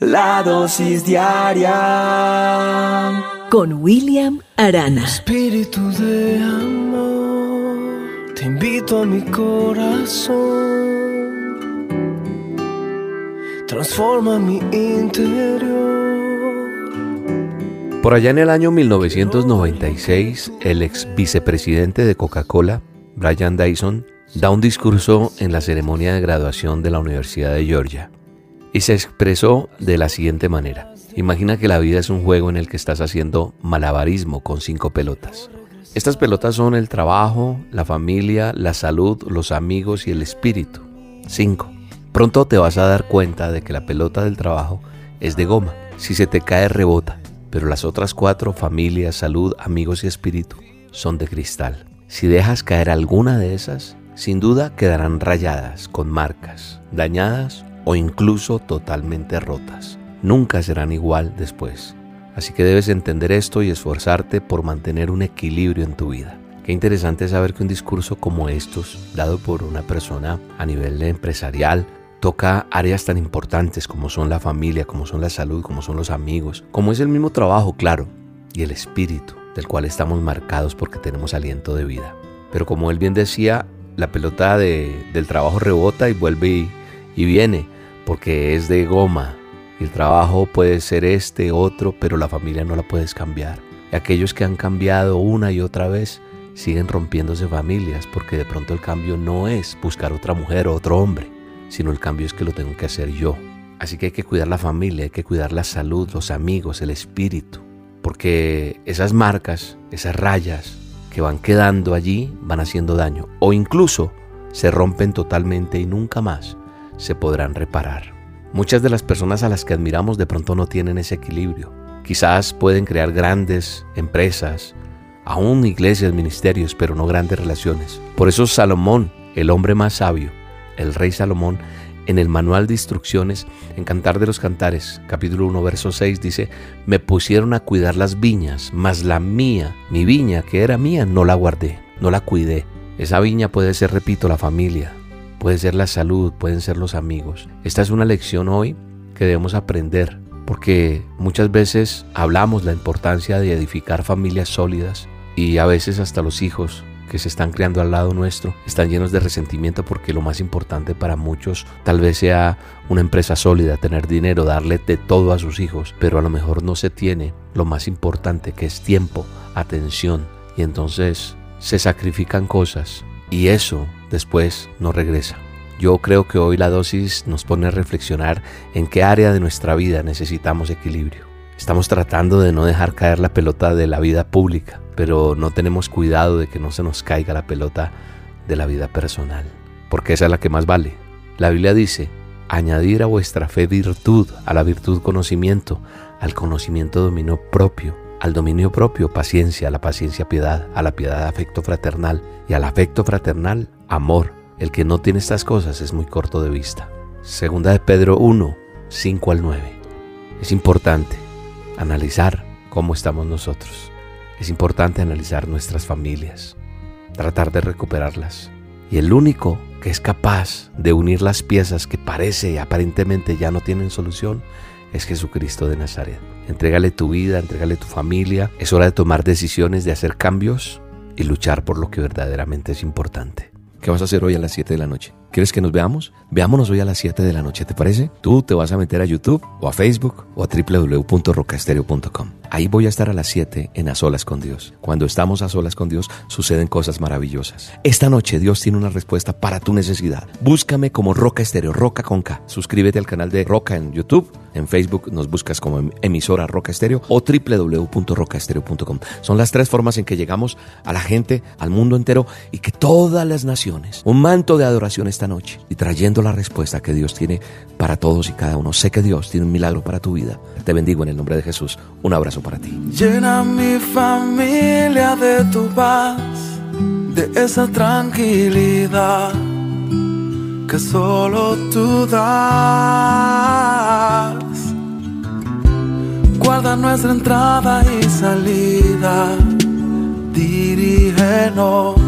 La dosis diaria con William Arana. Espíritu de amor, te invito a mi corazón. Transforma mi interior. Por allá en el año 1996, el ex vicepresidente de Coca-Cola, Brian Dyson, da un discurso en la ceremonia de graduación de la Universidad de Georgia y se expresó de la siguiente manera. Imagina que la vida es un juego en el que estás haciendo malabarismo con cinco pelotas. Estas pelotas son el trabajo, la familia, la salud, los amigos y el espíritu. Cinco. Pronto te vas a dar cuenta de que la pelota del trabajo es de goma. Si se te cae rebota. Pero las otras cuatro, familia, salud, amigos y espíritu, son de cristal. Si dejas caer alguna de esas, sin duda quedarán rayadas, con marcas, dañadas o incluso totalmente rotas. Nunca serán igual después. Así que debes entender esto y esforzarte por mantener un equilibrio en tu vida. Qué interesante saber que un discurso como estos, dado por una persona a nivel empresarial, toca áreas tan importantes como son la familia, como son la salud, como son los amigos, como es el mismo trabajo, claro, y el espíritu, del cual estamos marcados porque tenemos aliento de vida. Pero como él bien decía, la pelota del trabajo rebota y vuelve y, y viene porque es de goma. El trabajo puede ser este, otro, pero la familia no la puedes cambiar. Y aquellos que han cambiado una y otra vez siguen rompiéndose familias porque de pronto el cambio no es buscar otra mujer o otro hombre, sino el cambio es que lo tengo que hacer yo. Así que hay que cuidar la familia, hay que cuidar la salud, los amigos, el espíritu, porque esas marcas, esas rayas que van quedando allí van haciendo daño o incluso se rompen totalmente y nunca más se podrán reparar. Muchas de las personas a las que admiramos de pronto no tienen ese equilibrio. Quizás pueden crear grandes empresas, aún iglesias, ministerios, pero no grandes relaciones. Por eso Salomón, el hombre más sabio, el rey Salomón, en el manual de instrucciones en Cantar de los Cantares, capítulo 1, verso 6, dice, me pusieron a cuidar las viñas, mas la mía, mi viña que era mía, no la guardé, no la cuidé. Esa viña puede ser, repito, la familia, puede ser la salud, pueden ser los amigos. Esta es una lección hoy que debemos aprender porque muchas veces hablamos la importancia de edificar familias sólidas y a veces hasta los hijos que se están creando al lado nuestro están llenos de resentimiento porque lo más importante para muchos tal vez sea una empresa sólida, tener dinero, darle de todo a sus hijos, pero a lo mejor no se tiene lo más importante que es tiempo, atención y entonces se sacrifican cosas y eso después no regresa. Yo creo que hoy la dosis nos pone a reflexionar en qué área de nuestra vida necesitamos equilibrio. Estamos tratando de no dejar caer la pelota de la vida pública, pero no tenemos cuidado de que no se nos caiga la pelota de la vida personal, porque esa es la que más vale. La Biblia dice, añadir a vuestra fe virtud, a la virtud conocimiento, al conocimiento dominio propio, al dominio propio paciencia, a la paciencia piedad, a la piedad afecto fraternal y al afecto fraternal amor. El que no tiene estas cosas es muy corto de vista. Segunda de Pedro 1, 5 al 9. Es importante analizar cómo estamos nosotros. Es importante analizar nuestras familias, tratar de recuperarlas. Y el único que es capaz de unir las piezas que parece aparentemente ya no tienen solución es Jesucristo de Nazaret. Entrégale tu vida, entrégale tu familia. Es hora de tomar decisiones, de hacer cambios y luchar por lo que verdaderamente es importante. ¿Qué vas a hacer hoy a las 7 de la noche? ¿Quieres que nos veamos? Veámonos hoy a las 7 de la noche, ¿te parece? Tú te vas a meter a YouTube o a Facebook o a www.rocastereo.com. Ahí voy a estar a las 7 en A Solas con Dios. Cuando estamos a solas con Dios suceden cosas maravillosas. Esta noche Dios tiene una respuesta para tu necesidad. Búscame como Roca Estéreo, Roca con K. Suscríbete al canal de Roca en YouTube. En Facebook nos buscas como em-, emisora Roca Estéreo o www.rocaestereo.com. Son las tres formas en que llegamos a la gente, al mundo entero y que todas las naciones, un manto de adoración esta noche y trayendo la respuesta que Dios tiene para todos y cada uno. Sé que Dios tiene un milagro para tu vida. Te bendigo en el nombre de Jesús. Un abrazo para ti. Llena mi familia de tu paz, de esa tranquilidad que solo tú das. Guarda nuestra entrada y salida, dirígenos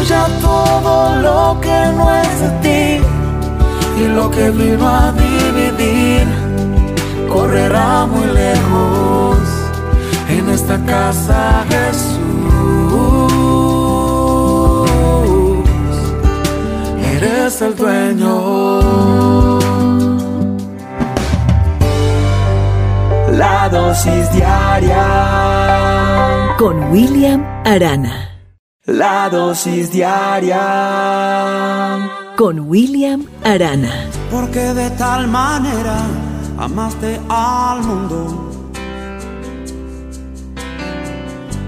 Huya todo lo que no es de ti y lo que vino a dividir correrá muy lejos en esta casa Jesús. Eres el dueño. La dosis diaria con William Arana. La dosis diaria con William Arana. Porque de tal manera amaste al mundo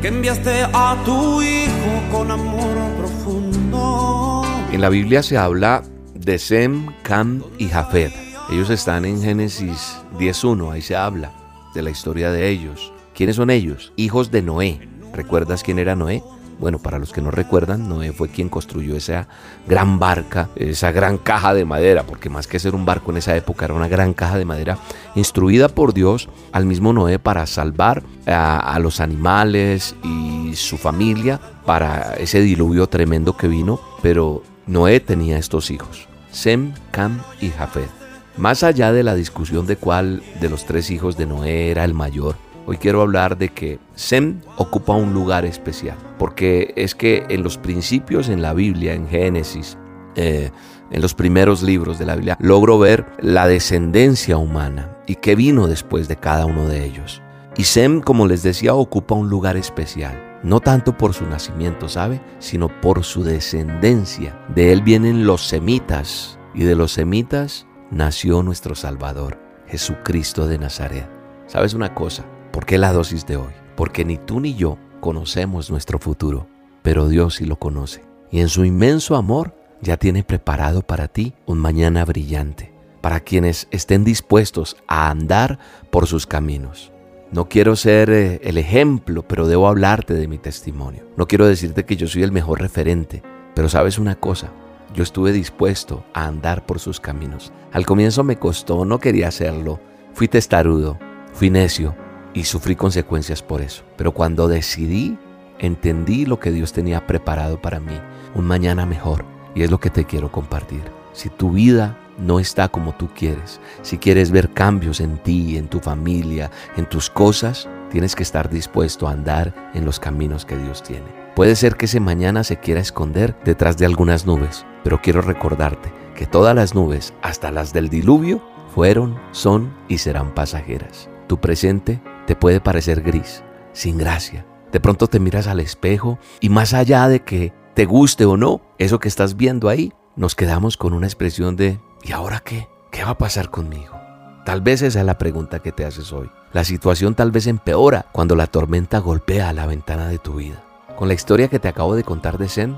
que enviaste a tu hijo con amor profundo. En la Biblia se habla de Sem, Cam y Jafet. Ellos están en Génesis 10.1, ahí se habla de la historia de ellos. ¿Quiénes son ellos? Hijos de Noé. ¿Recuerdas quién era Noé? Bueno, para los que no recuerdan, Noé fue quien construyó esa gran barca, esa gran caja de madera, porque más que ser un barco en esa época era una gran caja de madera, instruida por Dios al mismo Noé para salvar a, los animales y su familia para ese diluvio tremendo que vino, pero Noé tenía estos hijos, Sem, Cam y Jafet. Más allá de la discusión de cuál de los tres hijos de Noé era el mayor, Hoy quiero hablar de que Sem ocupa un lugar especial, porque es que en los principios en la Biblia, en Génesis, eh, en los primeros libros de la Biblia, logro ver la descendencia humana y qué vino después de cada uno de ellos. Y Sem, como les decía, ocupa un lugar especial, no tanto por su nacimiento, ¿sabe? Sino por su descendencia. De él vienen los semitas, y de los semitas nació nuestro Salvador, Jesucristo de Nazaret. ¿Sabes una cosa? ¿Por qué la dosis de hoy? Porque ni tú ni yo conocemos nuestro futuro, pero Dios sí lo conoce. Y en su inmenso amor ya tiene preparado para ti un mañana brillante, para quienes estén dispuestos a andar por sus caminos. No quiero ser eh, el ejemplo, pero debo hablarte de mi testimonio. No quiero decirte que yo soy el mejor referente, pero sabes una cosa, yo estuve dispuesto a andar por sus caminos. Al comienzo me costó, no quería hacerlo. Fui testarudo, fui necio, y sufrí consecuencias por eso. Pero cuando decidí, entendí lo que Dios tenía preparado para mí, un mañana mejor. Y es lo que te quiero compartir. Si tu vida no está como tú quieres, si quieres ver cambios en ti, en tu familia, en tus cosas, tienes que estar dispuesto a andar en los caminos que Dios tiene. Puede ser que ese mañana se quiera esconder detrás de algunas nubes, pero quiero recordarte que todas las nubes, hasta las del diluvio, fueron, son y serán pasajeras. Tu presente te puede parecer gris, sin gracia. De pronto te miras al espejo y más allá de que te guste o no eso que estás viendo ahí, nos quedamos con una expresión de ¿y ahora qué? ¿Qué va a pasar conmigo? Tal vez esa es la pregunta que te haces hoy. La situación tal vez empeora cuando la tormenta golpea la ventana de tu vida. Con la historia que te acabo de contar de Zen,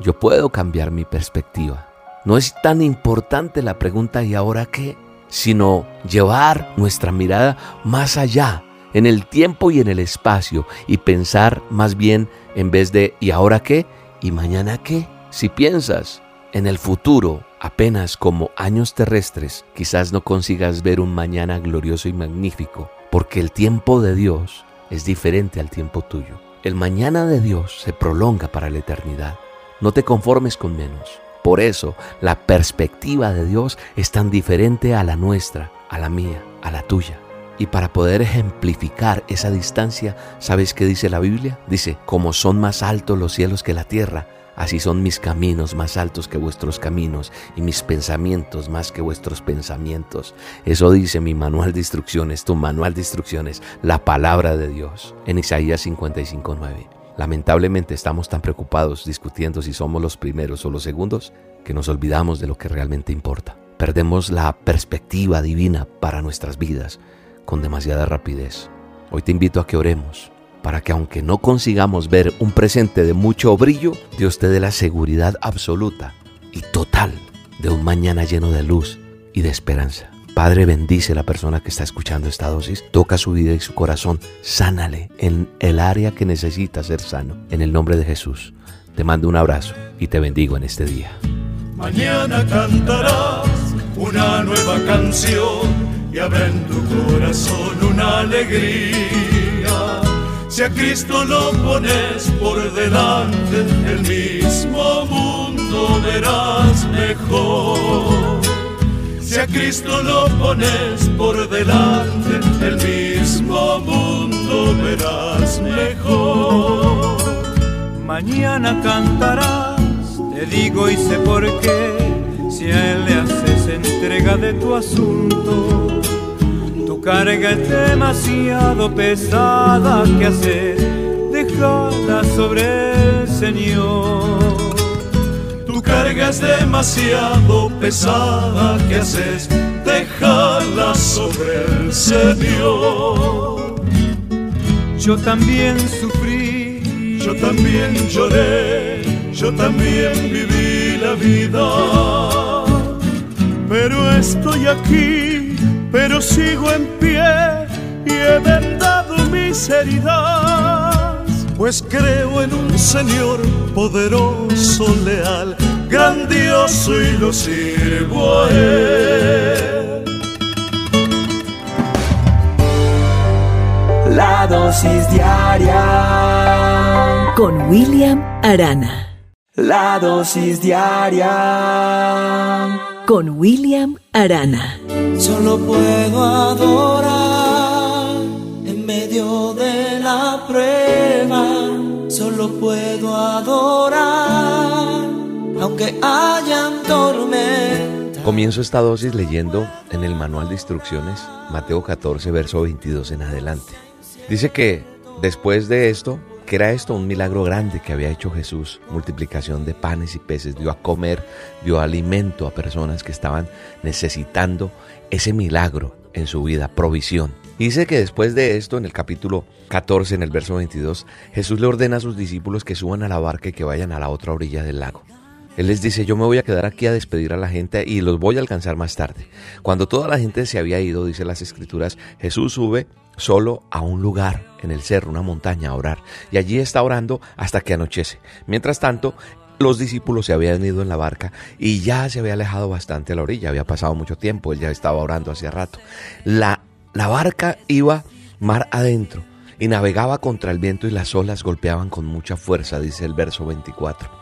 yo puedo cambiar mi perspectiva. No es tan importante la pregunta ¿y ahora qué? sino llevar nuestra mirada más allá en el tiempo y en el espacio y pensar más bien en vez de ¿y ahora qué? ¿y mañana qué? Si piensas en el futuro apenas como años terrestres, quizás no consigas ver un mañana glorioso y magnífico, porque el tiempo de Dios es diferente al tiempo tuyo. El mañana de Dios se prolonga para la eternidad. No te conformes con menos. Por eso la perspectiva de Dios es tan diferente a la nuestra, a la mía, a la tuya. Y para poder ejemplificar esa distancia, ¿sabes qué dice la Biblia? Dice, como son más altos los cielos que la tierra, así son mis caminos más altos que vuestros caminos y mis pensamientos más que vuestros pensamientos. Eso dice mi manual de instrucciones, tu manual de instrucciones, la palabra de Dios en Isaías 55.9. Lamentablemente estamos tan preocupados discutiendo si somos los primeros o los segundos que nos olvidamos de lo que realmente importa. Perdemos la perspectiva divina para nuestras vidas con demasiada rapidez. Hoy te invito a que oremos para que aunque no consigamos ver un presente de mucho brillo, Dios te dé la seguridad absoluta y total de un mañana lleno de luz y de esperanza. Padre, bendice a la persona que está escuchando esta dosis, toca su vida y su corazón, sánale en el área que necesita ser sano. En el nombre de Jesús, te mando un abrazo y te bendigo en este día. Mañana cantarás una nueva canción y habrá en tu corazón una alegría. Si a Cristo lo pones por delante, el mismo mundo verás mejor. Si a Cristo lo pones por delante, el mismo mundo verás mejor. Mañana cantarás, te digo y sé por qué, si a Él le haces entrega de tu asunto carga es demasiado pesada que hacer, déjala sobre el Señor. Tu carga es demasiado pesada que haces, déjala sobre el Señor. Yo también sufrí, yo también lloré, yo también viví la vida, pero estoy aquí pero sigo en pie y he vendado mis heridas, pues creo en un Señor poderoso, leal, grandioso y lo sirvo a Él. La dosis diaria con William Arana. La dosis diaria con William Arana. Solo puedo adorar en medio de la prueba. Solo puedo adorar aunque hayan tormentas. Comienzo esta dosis leyendo en el manual de instrucciones Mateo 14, verso 22 en adelante. Dice que después de esto, que era esto un milagro grande que había hecho Jesús, multiplicación de panes y peces, dio a comer, dio alimento a personas que estaban necesitando ese milagro en su vida, provisión. Dice que después de esto, en el capítulo 14, en el verso 22, Jesús le ordena a sus discípulos que suban a la barca y que vayan a la otra orilla del lago. Él les dice, yo me voy a quedar aquí a despedir a la gente y los voy a alcanzar más tarde. Cuando toda la gente se había ido, dice las escrituras, Jesús sube solo a un lugar en el cerro, una montaña, a orar. Y allí está orando hasta que anochece. Mientras tanto, los discípulos se habían ido en la barca y ya se había alejado bastante a la orilla, había pasado mucho tiempo, él ya estaba orando hacía rato. La, la barca iba mar adentro y navegaba contra el viento y las olas golpeaban con mucha fuerza, dice el verso 24.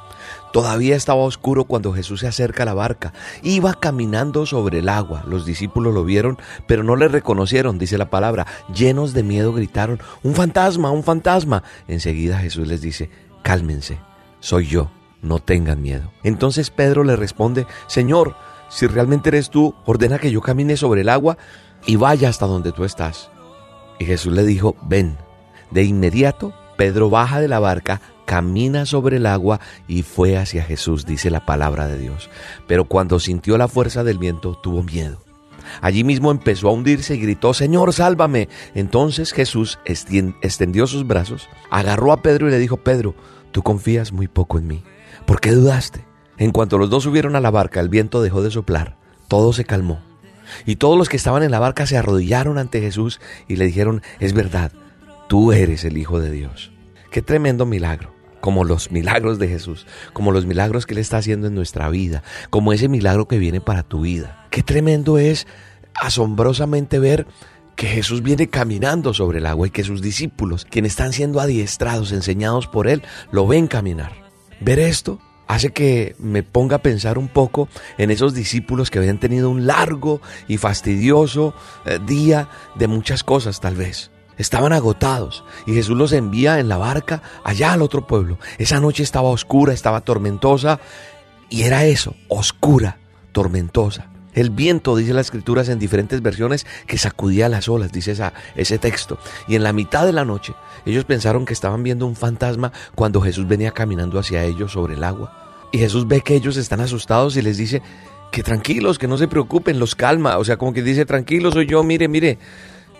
Todavía estaba oscuro cuando Jesús se acerca a la barca. Iba caminando sobre el agua. Los discípulos lo vieron, pero no le reconocieron, dice la palabra. Llenos de miedo gritaron, un fantasma, un fantasma. Enseguida Jesús les dice, cálmense, soy yo, no tengan miedo. Entonces Pedro le responde, Señor, si realmente eres tú, ordena que yo camine sobre el agua y vaya hasta donde tú estás. Y Jesús le dijo, ven. De inmediato, Pedro baja de la barca, camina sobre el agua y fue hacia Jesús, dice la palabra de Dios. Pero cuando sintió la fuerza del viento, tuvo miedo. Allí mismo empezó a hundirse y gritó, Señor, sálvame. Entonces Jesús extendió sus brazos, agarró a Pedro y le dijo, Pedro, tú confías muy poco en mí. ¿Por qué dudaste? En cuanto los dos subieron a la barca, el viento dejó de soplar, todo se calmó. Y todos los que estaban en la barca se arrodillaron ante Jesús y le dijeron, es verdad, tú eres el Hijo de Dios. Qué tremendo milagro como los milagros de Jesús, como los milagros que Él está haciendo en nuestra vida, como ese milagro que viene para tu vida. Qué tremendo es asombrosamente ver que Jesús viene caminando sobre el agua y que sus discípulos, quienes están siendo adiestrados, enseñados por Él, lo ven caminar. Ver esto hace que me ponga a pensar un poco en esos discípulos que habían tenido un largo y fastidioso eh, día de muchas cosas tal vez. Estaban agotados y Jesús los envía en la barca allá al otro pueblo. Esa noche estaba oscura, estaba tormentosa y era eso, oscura, tormentosa. El viento, dice las escrituras en diferentes versiones, que sacudía las olas, dice ese texto. Y en la mitad de la noche, ellos pensaron que estaban viendo un fantasma cuando Jesús venía caminando hacia ellos sobre el agua. Y Jesús ve que ellos están asustados y les dice que tranquilos, que no se preocupen, los calma. O sea, como que dice, tranquilo soy yo, mire, mire.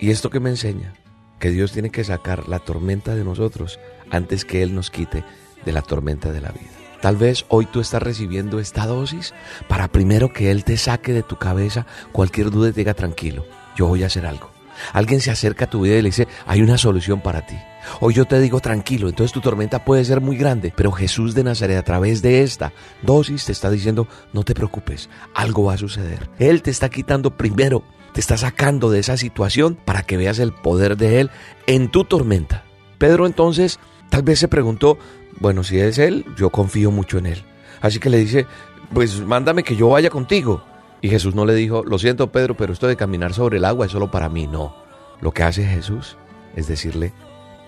¿Y esto que me enseña? Que Dios tiene que sacar la tormenta de nosotros antes que Él nos quite de la tormenta de la vida. Tal vez hoy tú estás recibiendo esta dosis para primero que Él te saque de tu cabeza cualquier duda y te diga tranquilo, yo voy a hacer algo. Alguien se acerca a tu vida y le dice, hay una solución para ti. Hoy yo te digo tranquilo, entonces tu tormenta puede ser muy grande, pero Jesús de Nazaret a través de esta dosis te está diciendo, no te preocupes, algo va a suceder. Él te está quitando primero, te está sacando de esa situación para que veas el poder de Él en tu tormenta. Pedro entonces tal vez se preguntó, bueno, si es Él, yo confío mucho en Él. Así que le dice, pues mándame que yo vaya contigo. Y Jesús no le dijo, lo siento Pedro, pero esto de caminar sobre el agua es solo para mí. No, lo que hace Jesús es decirle,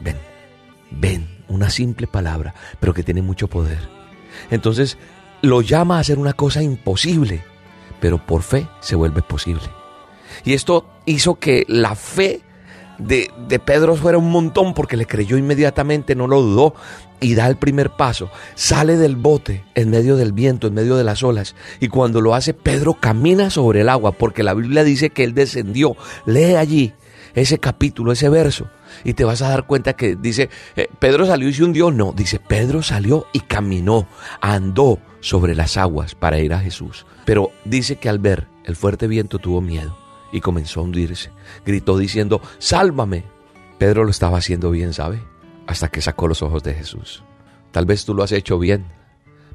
ven, ven, una simple palabra, pero que tiene mucho poder. Entonces lo llama a hacer una cosa imposible, pero por fe se vuelve posible. Y esto hizo que la fe de, de, Pedro fuera un montón porque le creyó inmediatamente, no lo dudó y da el primer paso. Sale del bote en medio del viento, en medio de las olas. Y cuando lo hace, Pedro camina sobre el agua porque la Biblia dice que él descendió. Lee allí ese capítulo, ese verso. Y te vas a dar cuenta que dice, eh, Pedro salió y se hundió. No, dice, Pedro salió y caminó, andó sobre las aguas para ir a Jesús. Pero dice que al ver el fuerte viento tuvo miedo y comenzó a hundirse. Gritó diciendo, sálvame. Pedro lo estaba haciendo bien, ¿sabe? Hasta que sacó los ojos de Jesús. Tal vez tú lo has hecho bien,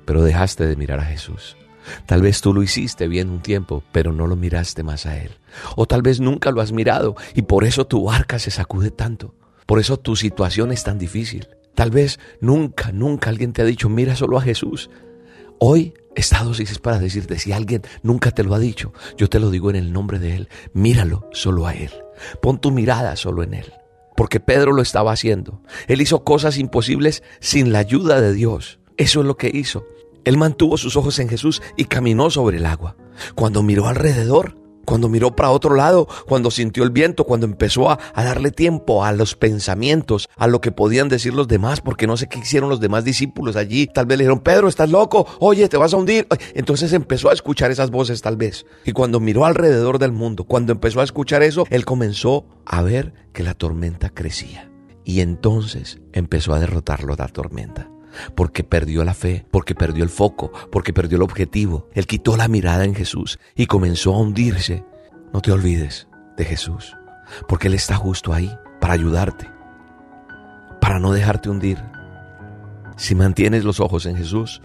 pero dejaste de mirar a Jesús. Tal vez tú lo hiciste bien un tiempo, pero no lo miraste más a Él. O tal vez nunca lo has mirado y por eso tu barca se sacude tanto. Por eso tu situación es tan difícil. Tal vez nunca, nunca alguien te ha dicho, mira solo a Jesús. Hoy esta dosis es para decirte, si alguien nunca te lo ha dicho, yo te lo digo en el nombre de Él, míralo solo a Él. Pon tu mirada solo en Él. Porque Pedro lo estaba haciendo. Él hizo cosas imposibles sin la ayuda de Dios. Eso es lo que hizo. Él mantuvo sus ojos en Jesús y caminó sobre el agua. Cuando miró alrededor, cuando miró para otro lado, cuando sintió el viento, cuando empezó a, darle tiempo a los pensamientos, a lo que podían decir los demás, porque no sé qué hicieron los demás discípulos allí. Tal vez le dijeron, Pedro, estás loco, oye, te vas a hundir. Entonces empezó a escuchar esas voces tal vez. Y cuando miró alrededor del mundo, cuando empezó a escuchar eso, él comenzó a ver que la tormenta crecía. Y entonces empezó a derrotarlo la tormenta porque perdió la fe, porque perdió el foco, porque perdió el objetivo. Él quitó la mirada en Jesús y comenzó a hundirse. No te olvides de Jesús, porque Él está justo ahí para ayudarte, para no dejarte hundir. Si mantienes los ojos en Jesús,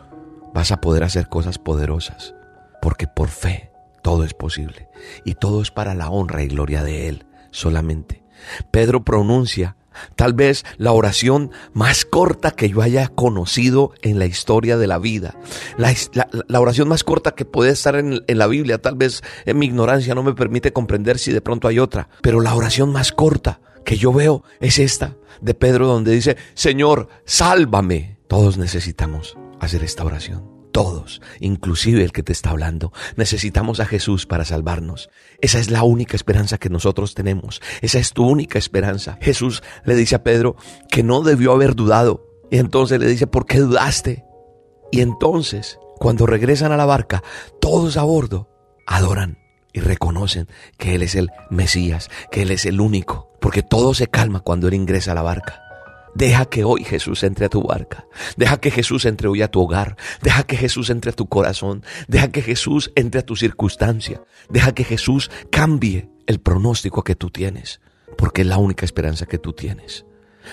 vas a poder hacer cosas poderosas, porque por fe todo es posible y todo es para la honra y gloria de Él solamente. Pedro pronuncia Tal vez la oración más corta que yo haya conocido en la historia de la vida. La, oración más corta que puede estar en, en, la Biblia. Tal vez en mi ignorancia no me permite comprender si de pronto hay otra. Pero la oración más corta que yo veo es esta de Pedro donde dice, Señor, sálvame. Todos necesitamos hacer esta oración. Todos, inclusive el que te está hablando, necesitamos a Jesús para salvarnos. Esa es la única esperanza que nosotros tenemos. Esa es tu única esperanza. Jesús le dice a Pedro que no debió haber dudado. Y entonces le dice, ¿por qué dudaste? Y entonces, cuando regresan a la barca, todos a bordo adoran y reconocen que Él es el Mesías, que Él es el único, porque todo se calma cuando Él ingresa a la barca. Deja que hoy Jesús entre a tu barca. Deja que Jesús entre hoy a tu hogar. Deja que Jesús entre a tu corazón. Deja que Jesús entre a tu circunstancia. Deja que Jesús cambie el pronóstico que tú tienes. Porque es la única esperanza que tú tienes.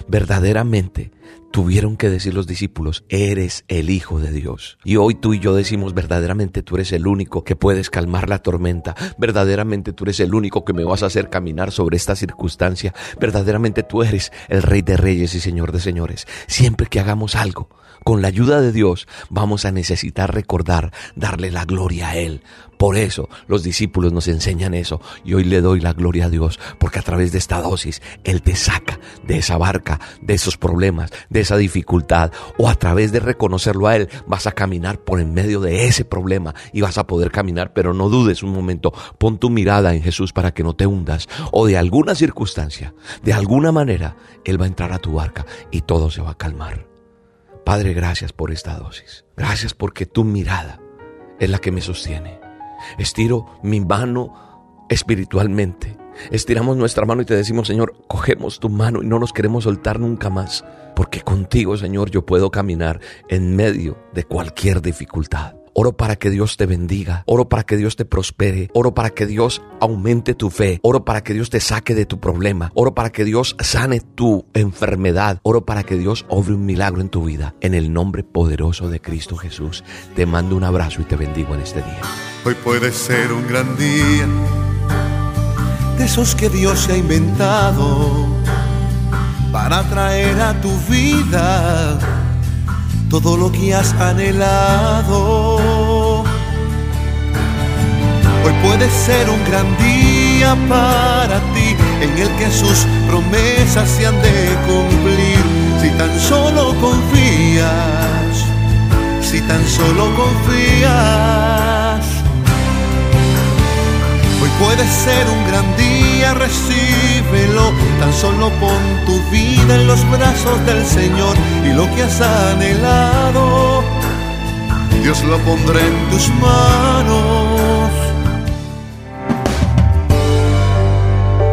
Verdaderamente tuvieron que decir los discípulos, eres el Hijo de Dios. Y hoy tú y yo decimos, verdaderamente tú eres el único que puedes calmar la tormenta, verdaderamente tú eres el único que me vas a hacer caminar sobre esta circunstancia, verdaderamente tú eres el Rey de Reyes y Señor de Señores. Siempre que hagamos algo, con la ayuda de Dios, vamos a necesitar recordar, darle la gloria a Él, por eso los discípulos nos enseñan eso y hoy le doy la gloria a Dios porque a través de esta dosis Él te saca de esa barca, de esos problemas, de esa dificultad o a través de reconocerlo a Él vas a caminar por en medio de ese problema y vas a poder caminar, pero no dudes un momento, pon tu mirada en Jesús para que no te hundas o de alguna circunstancia, de alguna manera Él va a entrar a tu barca y todo se va a calmar. Padre, gracias por esta dosis. Gracias porque tu mirada es la que me sostiene. Estiro mi mano espiritualmente. Estiramos nuestra mano y te decimos, Señor, cogemos tu mano y no nos queremos soltar nunca más, porque contigo, Señor, yo puedo caminar en medio de cualquier dificultad. Oro para que Dios te bendiga. Oro para que Dios te prospere. Oro para que Dios aumente tu fe. Oro para que Dios te saque de tu problema. Oro para que Dios sane tu enfermedad. Oro para que Dios obre un milagro en tu vida. En el nombre poderoso de Cristo Jesús, te mando un abrazo y te bendigo en este día. Hoy puede ser un gran día de esos que Dios se ha inventado para traer a tu vida todo lo que has anhelado. Hoy puede ser un gran día para ti en el que sus promesas se han de cumplir si tan solo confías, si tan solo confías. Puede ser un gran día, recíbelo. Tan solo pon tu vida en los brazos del Señor y lo que has anhelado, Dios lo pondrá en tus manos.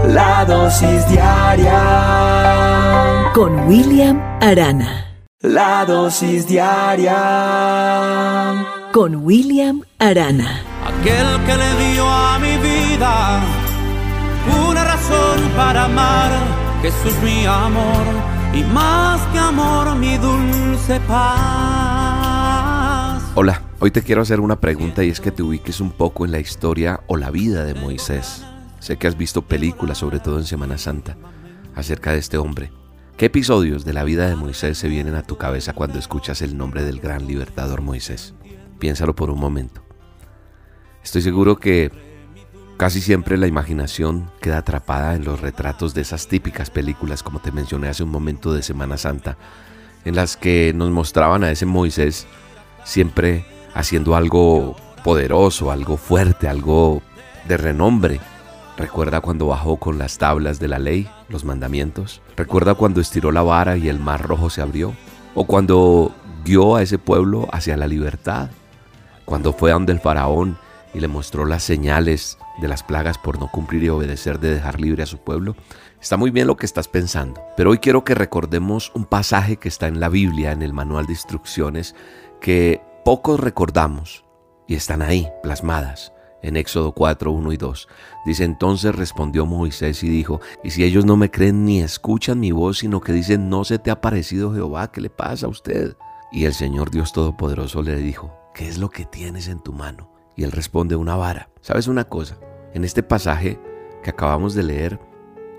La dosis diaria con William Arana. La dosis diaria Con William Arana. Aquel que le dio a mi vida una razón para amar. Jesús mi amor y más que amor mi dulce paz. Hola, hoy te quiero hacer una pregunta y es que te ubiques un poco en la historia o la vida de Moisés. Sé que has visto películas, sobre todo en Semana Santa, acerca de este hombre. ¿Qué episodios de la vida de Moisés se vienen a tu cabeza cuando escuchas el nombre del gran libertador Moisés? Piénsalo por un momento. Estoy seguro que casi siempre la imaginación queda atrapada en los retratos de esas típicas películas, como te mencioné hace un momento de Semana Santa, en las que nos mostraban a ese Moisés siempre haciendo algo poderoso, algo fuerte, algo de renombre. Recuerda cuando bajó con las tablas de la ley, los mandamientos. Recuerda cuando estiró la vara y el mar rojo se abrió. O cuando guió a ese pueblo hacia la libertad. Cuando fue donde el faraón y le mostró las señales de las plagas por no cumplir y obedecer de dejar libre a su pueblo. Está muy bien lo que estás pensando, pero hoy quiero que recordemos un pasaje que está en la Biblia, en el manual de instrucciones, que pocos recordamos y están ahí plasmadas en Éxodo 4, 1 y 2. Dice, entonces respondió Moisés y dijo, y si ellos no me creen ni escuchan mi voz, sino que dicen, no se te ha parecido Jehová, ¿qué le pasa a usted? Y el Señor Dios Todopoderoso le dijo, ¿qué es lo que tienes en tu mano? Y él responde, una vara. ¿Sabes una cosa? En este pasaje que acabamos de leer,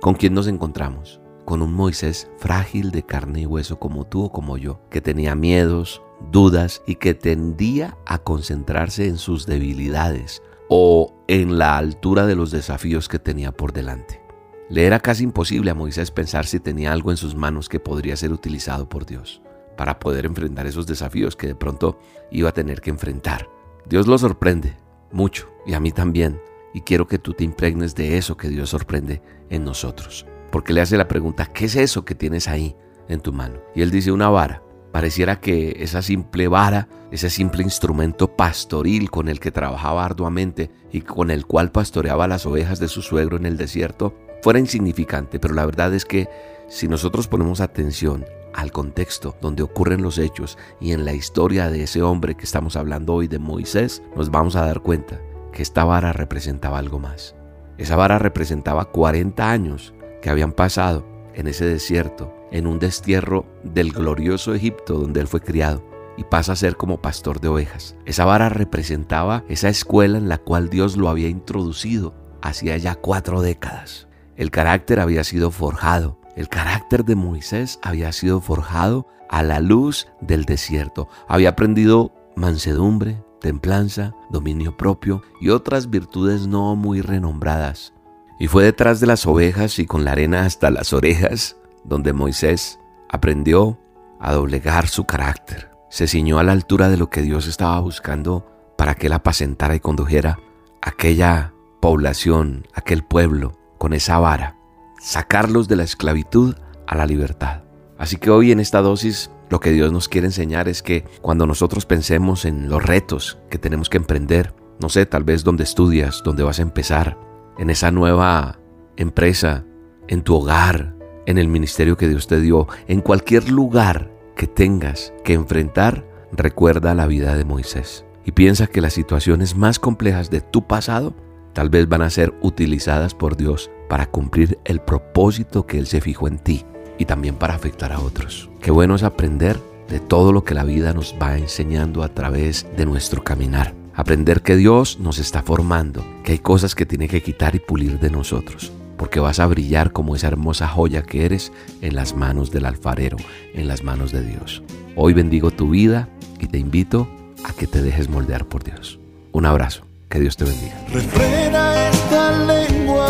¿con quién nos encontramos? Con un Moisés frágil de carne y hueso como tú o como yo, que tenía miedos, dudas y que tendía a concentrarse en sus debilidades o en la altura de los desafíos que tenía por delante. Le era casi imposible a Moisés pensar si tenía algo en sus manos que podría ser utilizado por Dios para poder enfrentar esos desafíos que de pronto iba a tener que enfrentar. Dios lo sorprende mucho y a mí también. Y quiero que tú te impregnes de eso que Dios sorprende en nosotros. Porque le hace la pregunta, ¿qué es eso que tienes ahí en tu mano? Y él dice una vara. Pareciera que esa simple vara, ese simple instrumento pastoril con el que trabajaba arduamente y con el cual pastoreaba las ovejas de su suegro en el desierto, fuera insignificante, pero la verdad es que si nosotros ponemos atención al contexto donde ocurren los hechos y en la historia de ese hombre que estamos hablando hoy de Moisés, nos vamos a dar cuenta que esta vara representaba algo más. Esa vara representaba 40 años que habían pasado en ese desierto, en un destierro del glorioso Egipto donde él fue criado y pasa a ser como pastor de ovejas. Esa vara representaba esa escuela en la cual Dios lo había introducido hacía ya cuatro décadas. El carácter había sido forjado, el carácter de Moisés había sido forjado a la luz del desierto. Había aprendido mansedumbre, templanza, dominio propio y otras virtudes no muy renombradas. Y fue detrás de las ovejas y con la arena hasta las orejas donde Moisés aprendió a doblegar su carácter. Se ciñó a la altura de lo que Dios estaba buscando para que él apacentara y condujera aquella población, aquel pueblo, con esa vara, sacarlos de la esclavitud a la libertad. Así que hoy en esta dosis lo que Dios nos quiere enseñar es que cuando nosotros pensemos en los retos que tenemos que emprender, no sé, tal vez donde estudias, donde vas a empezar, en esa nueva empresa, en tu hogar, en el ministerio que Dios te dio, en cualquier lugar que tengas que enfrentar, recuerda la vida de Moisés. y piensa que las situaciones más complejas de tu pasado tal vez van a ser utilizadas por Dios para cumplir el propósito que Él se fijó en ti y también para afectar a otros. Qué bueno es aprender de todo lo que la vida nos va enseñando a través de nuestro caminar. Aprender que Dios nos está formando, que hay cosas que tiene que quitar y pulir de nosotros, porque vas a brillar como esa hermosa joya que eres en las manos del alfarero, en las manos de Dios. Hoy bendigo tu vida y te invito a que te dejes moldear por Dios. Un abrazo, que Dios te bendiga.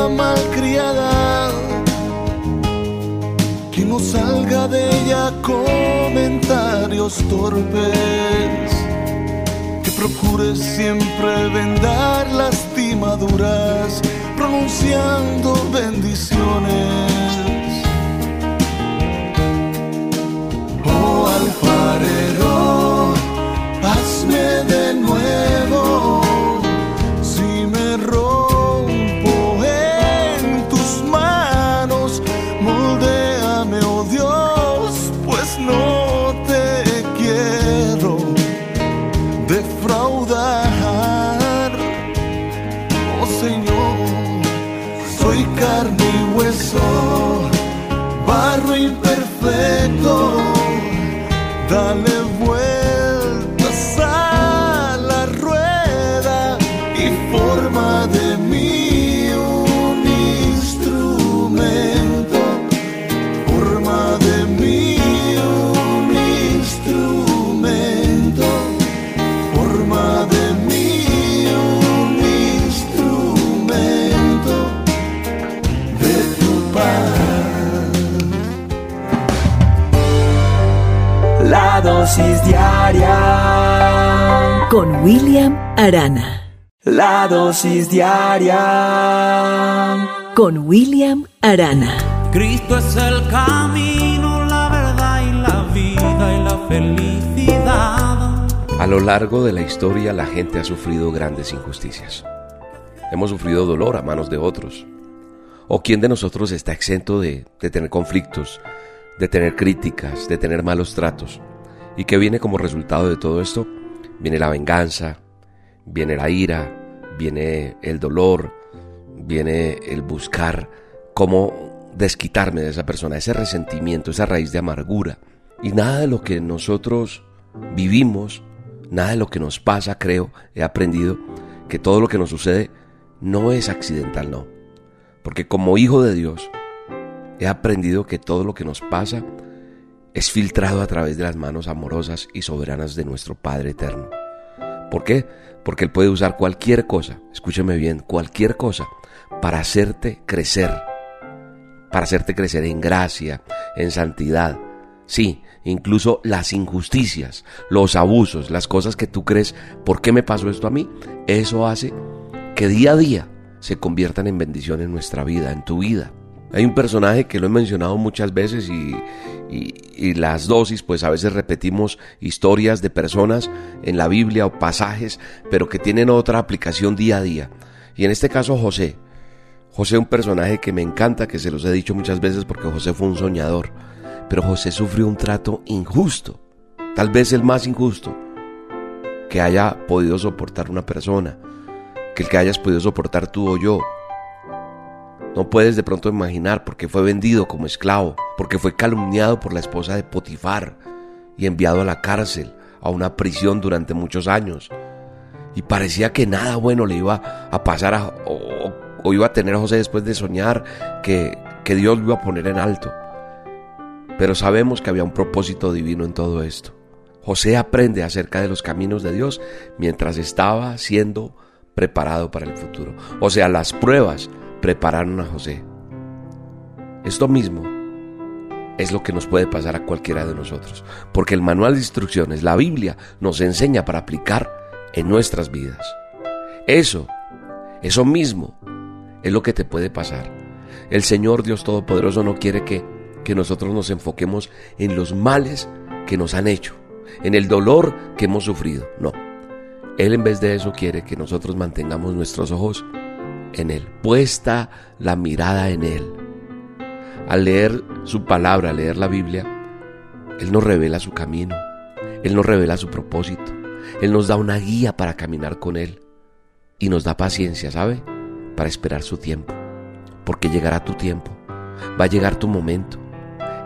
Malcriada, que no salga de ella comentarios torpes, que procures siempre vendar lastimaduras, pronunciando bendiciones. Con William Arana. La dosis diaria. Con William Arana. Cristo es el camino, la verdad y la vida y la felicidad. A lo largo de la historia la gente ha sufrido grandes injusticias. Hemos sufrido dolor a manos de otros. ¿O quién de nosotros está exento de, de tener conflictos, de tener críticas, de tener malos tratos? ¿Y qué viene como resultado de todo esto? Viene la venganza, viene la ira, viene el dolor, viene el buscar cómo desquitarme de esa persona, ese resentimiento, esa raíz de amargura. Y nada de lo que nosotros vivimos, nada de lo que nos pasa, creo, he aprendido que todo lo que nos sucede no es accidental, no. Porque como hijo de Dios, he aprendido que todo lo que nos pasa es filtrado a través de las manos amorosas y soberanas de nuestro Padre Eterno. ¿Por qué? Porque Él puede usar cualquier cosa, escúcheme bien, cualquier cosa, para hacerte crecer, para hacerte crecer en gracia, en santidad. Sí, incluso las injusticias, los abusos, las cosas que tú crees, ¿por qué me pasó esto a mí? Eso hace que día a día se conviertan en bendición en nuestra vida, en tu vida. Hay un personaje que lo he mencionado muchas veces y, y, las dosis, pues a veces repetimos historias de personas en la Biblia o pasajes, pero que tienen otra aplicación día a día. Y en este caso José. José un personaje que me encanta, que se los he dicho muchas veces porque José fue un soñador. Pero José sufrió un trato injusto, tal vez el más injusto que haya podido soportar una persona, que el que hayas podido soportar tú o yo. No puedes de pronto imaginar porque fue vendido como esclavo, porque fue calumniado por la esposa de Potifar y enviado a la cárcel, a una prisión durante muchos años. Y parecía que nada bueno le iba a pasar a, o, o, iba a tener a José después de soñar que, que Dios lo iba a poner en alto. Pero sabemos que había un propósito divino en todo esto. José aprende acerca de los caminos de Dios mientras estaba siendo preparado para el futuro. O sea, las pruebas prepararon a José. Esto mismo es lo que nos puede pasar a cualquiera de nosotros, porque el manual de instrucciones, la Biblia, nos enseña para aplicar en nuestras vidas. Eso, eso mismo es lo que te puede pasar. El Señor Dios Todopoderoso no quiere que, que nosotros nos enfoquemos en los males que nos han hecho, en el dolor que hemos sufrido. No. Él en vez de eso quiere que nosotros mantengamos nuestros ojos en Él, puesta la mirada en Él. Al leer su palabra, al leer la Biblia, Él nos revela su camino, Él nos revela su propósito, Él nos da una guía para caminar con Él y nos da paciencia, ¿sabe? Para esperar su tiempo. Porque llegará tu tiempo, va a llegar tu momento.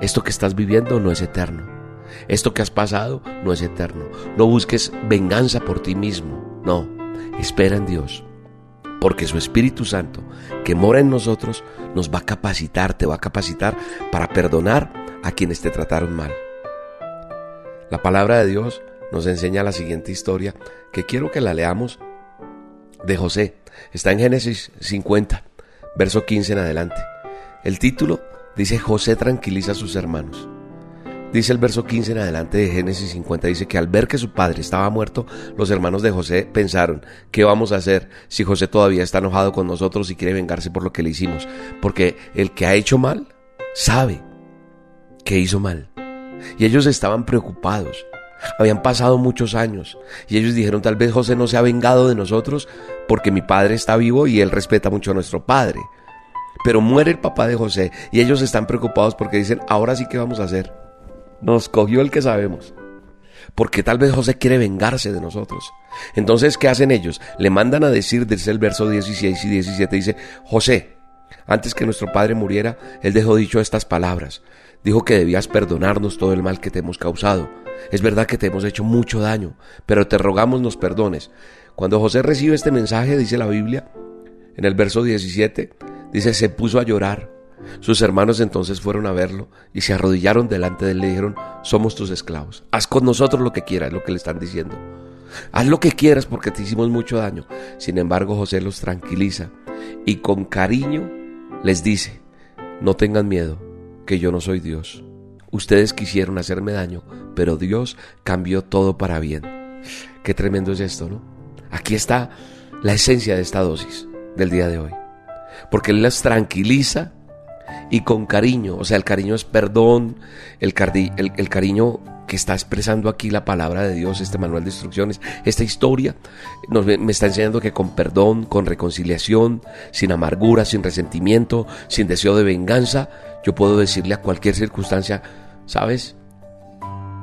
Esto que estás viviendo no es eterno. Esto que has pasado no es eterno. No busques venganza por ti mismo. No, espera en Dios. Porque su Espíritu Santo, que mora en nosotros, nos va a capacitar, te va a capacitar para perdonar a quienes te trataron mal. La palabra de Dios nos enseña la siguiente historia que quiero que la leamos de José. Está en Génesis 50, verso 15 en adelante. El título dice José tranquiliza a sus hermanos. Dice el verso 15 en adelante de Génesis 50, dice que al ver que su padre estaba muerto, los hermanos de José pensaron, ¿qué vamos a hacer si José todavía está enojado con nosotros y quiere vengarse por lo que le hicimos? Porque el que ha hecho mal, sabe que hizo mal. Y ellos estaban preocupados. Habían pasado muchos años y ellos dijeron tal vez José no se ha vengado de nosotros porque mi padre está vivo y él respeta mucho a nuestro padre. Pero muere el papá de José y ellos están preocupados porque dicen, ahora sí que vamos a hacer. Nos cogió el que sabemos. Porque tal vez José quiere vengarse de nosotros. Entonces, ¿qué hacen ellos? Le mandan a decir, desde el verso 16 y 17, dice, José, antes que nuestro padre muriera, él dejó dicho estas palabras. Dijo que debías perdonarnos todo el mal que te hemos causado. Es verdad que te hemos hecho mucho daño, pero te rogamos nos perdones. Cuando José recibe este mensaje, dice la Biblia, en el verso 17, dice, se puso a llorar. Sus hermanos entonces fueron a verlo y se arrodillaron delante de él y le dijeron, somos tus esclavos, haz con nosotros lo que quieras, lo que le están diciendo. Haz lo que quieras porque te hicimos mucho daño. Sin embargo, José los tranquiliza y con cariño les dice, no tengan miedo, que yo no soy Dios. Ustedes quisieron hacerme daño, pero Dios cambió todo para bien. Qué tremendo es esto, ¿no? Aquí está la esencia de esta dosis del día de hoy. Porque Él las tranquiliza y con cariño, o sea, el cariño es perdón, el, cariño que está expresando aquí la palabra de Dios, este manual de instrucciones, esta historia, me está enseñando que con perdón, con reconciliación, sin amargura, sin resentimiento, sin deseo de venganza, yo puedo decirle a cualquier circunstancia, ¿sabes?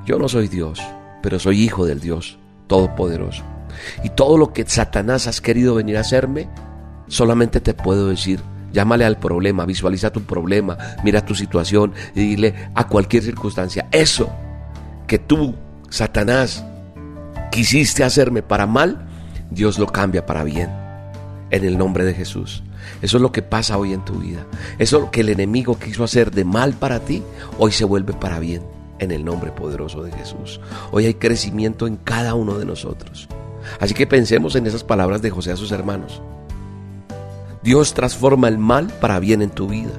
Yo no soy Dios, pero soy hijo del Dios Todopoderoso. Y todo lo que Satanás has querido venir a hacerme, solamente te puedo decir, llámale al problema, visualiza tu problema, mira tu situación y dile a cualquier circunstancia, eso que tú, Satanás, quisiste hacerme para mal, Dios lo cambia para bien. En el nombre de Jesús. Eso es lo que pasa hoy en tu vida. Eso que el enemigo quiso hacer de mal para ti, hoy se vuelve para bien en el nombre poderoso de Jesús. Hoy hay crecimiento en cada uno de nosotros. Así que pensemos en esas palabras de José a sus hermanos. Dios transforma el mal para bien en tu vida.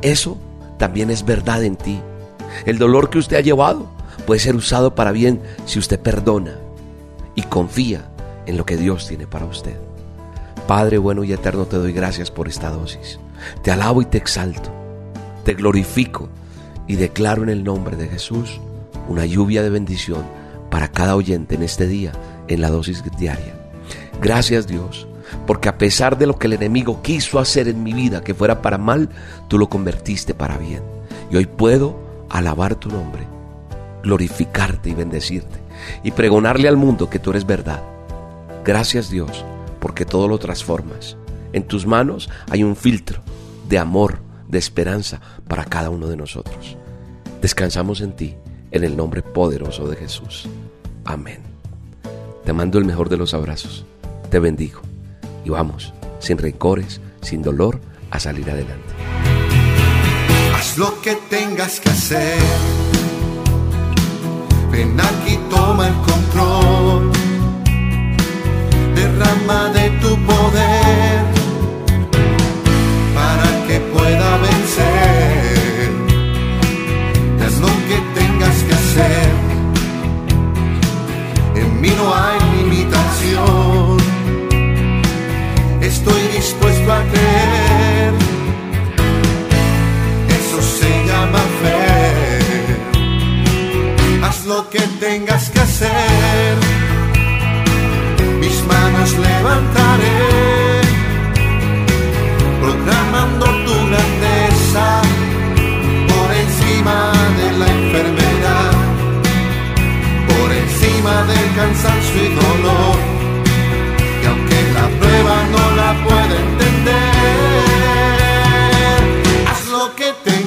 Eso también es verdad en ti. El dolor que usted ha llevado puede ser usado para bien si usted perdona y confía en lo que Dios tiene para usted. Padre bueno y eterno, te doy gracias por esta dosis. Te alabo y te exalto. Te glorifico y declaro en el nombre de Jesús una lluvia de bendición para cada oyente en este día, en la dosis diaria. Gracias Dios, porque a pesar de lo que el enemigo quiso hacer en mi vida que fuera para mal, tú lo convertiste para bien. Y hoy puedo alabar tu nombre, glorificarte y bendecirte y pregonarle al mundo que tú eres verdad. Gracias Dios porque todo lo transformas. En tus manos hay un filtro de amor, de esperanza para cada uno de nosotros. Descansamos en ti, en el nombre poderoso de Jesús. Amén. Te mando el mejor de los abrazos. Te bendigo. Y vamos, sin rencores, sin dolor, a salir adelante. Haz lo que tengas que hacer. Ven aquí, toma el control derrama de tu poder para que pueda vencer. Haz lo que tengas que hacer. En mí no hay dispuesto a creer. Eso se llama fe. Haz lo que tengas que hacer levantaré, proclamando tu grandeza por encima de la enfermedad, por encima del cansancio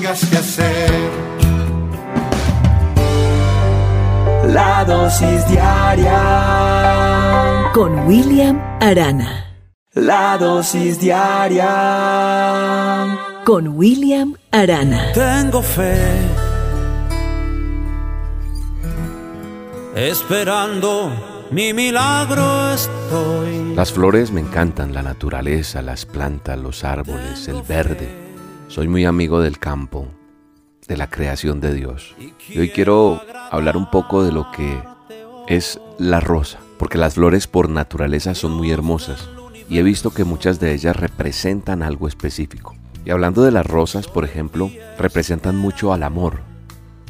que hacer. La dosis diaria con William Arana. La dosis diaria con William Arana. Tengo fe. Esperando mi milagro estoy. Las flores me encantan, la naturaleza, las plantas, los árboles, el verde soy muy amigo del campo, de la creación de Dios. Y hoy quiero hablar un poco de lo que es la rosa, porque las flores por naturaleza son muy hermosas y he visto que muchas de ellas representan algo específico. Y hablando de las rosas, por ejemplo, representan mucho al amor.